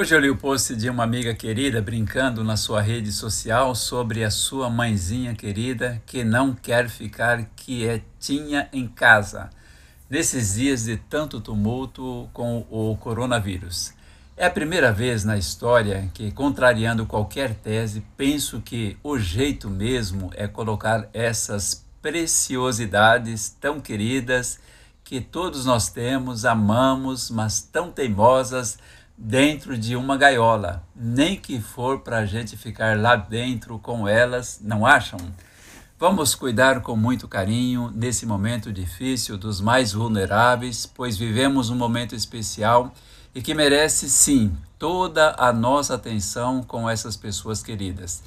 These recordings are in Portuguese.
Hoje eu li o post de uma amiga querida brincando na sua rede social sobre a sua mãezinha querida que não quer ficar quietinha em casa nesses dias de tanto tumulto com o coronavírus. É a primeira vez na história que, contrariando qualquer tese, penso que o jeito mesmo é colocar essas preciosidades tão queridas que todos nós temos, amamos, mas tão teimosas dentro de uma gaiola, nem que for para a gente ficar lá dentro com elas, não acham? Vamos cuidar com muito carinho nesse momento difícil dos mais vulneráveis, pois vivemos um momento especial e que merece sim toda a nossa atenção com essas pessoas queridas.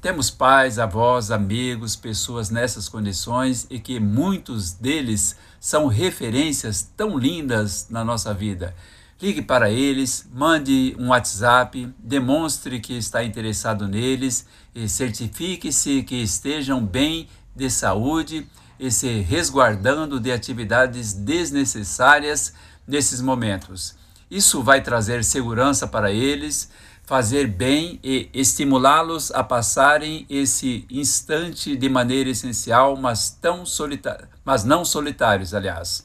Temos pais, avós, amigos, pessoas nessas condições e que muitos deles são referências tão lindas na nossa vida Ligue para eles, mande um WhatsApp, demonstre que está interessado neles e certifique-se que estejam bem de saúde e se resguardando de atividades desnecessárias nesses momentos. Isso vai trazer segurança para eles, fazer bem e estimulá-los a passarem esse instante de maneira essencial, mas tão solitário, mas não solitários, aliás.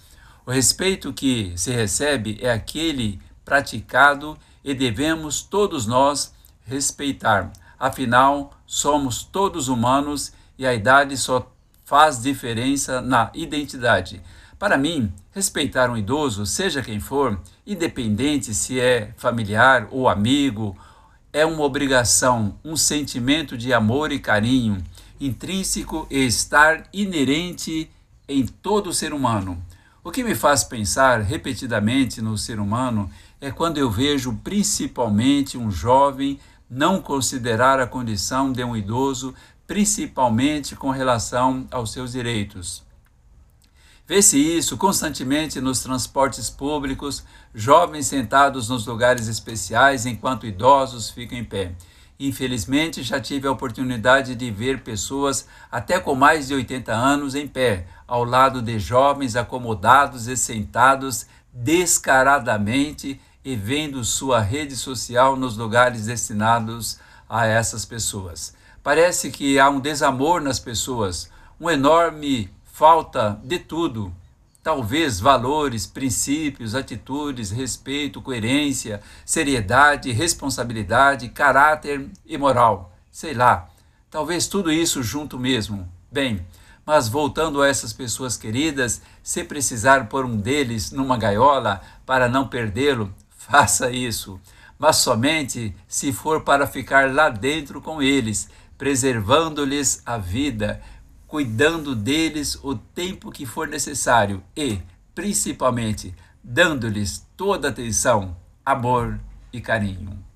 O respeito que se recebe é aquele praticado e devemos todos nós respeitar. Afinal, somos todos humanos e a idade só faz diferença na identidade. Para mim, respeitar um idoso, seja quem for, independente se é familiar ou amigo, é uma obrigação, um sentimento de amor e carinho intrínseco e estar inerente em todo ser humano. O que me faz pensar repetidamente no ser humano é quando eu vejo principalmente um jovem não considerar a condição de um idoso, principalmente com relação aos seus direitos. Vê-se isso constantemente nos transportes públicos, jovens sentados nos lugares especiais enquanto idosos ficam em pé. Infelizmente, já tive a oportunidade de ver pessoas até com mais de 80 anos em pé, ao lado de jovens acomodados e sentados descaradamente e vendo sua rede social nos lugares destinados a essas pessoas. Parece que há um desamor nas pessoas, uma enorme falta de tudo, talvez valores, princípios, atitudes, respeito, coerência, seriedade, responsabilidade, caráter e moral. Sei lá, talvez tudo isso junto mesmo. Bem, mas voltando a essas pessoas queridas, se precisar pôr um deles numa gaiola para não perdê-lo, faça isso. Mas somente se for para ficar lá dentro com eles, preservando-lhes a vida, cuidando deles o tempo que for necessário e, principalmente, dando-lhes toda atenção, amor e carinho.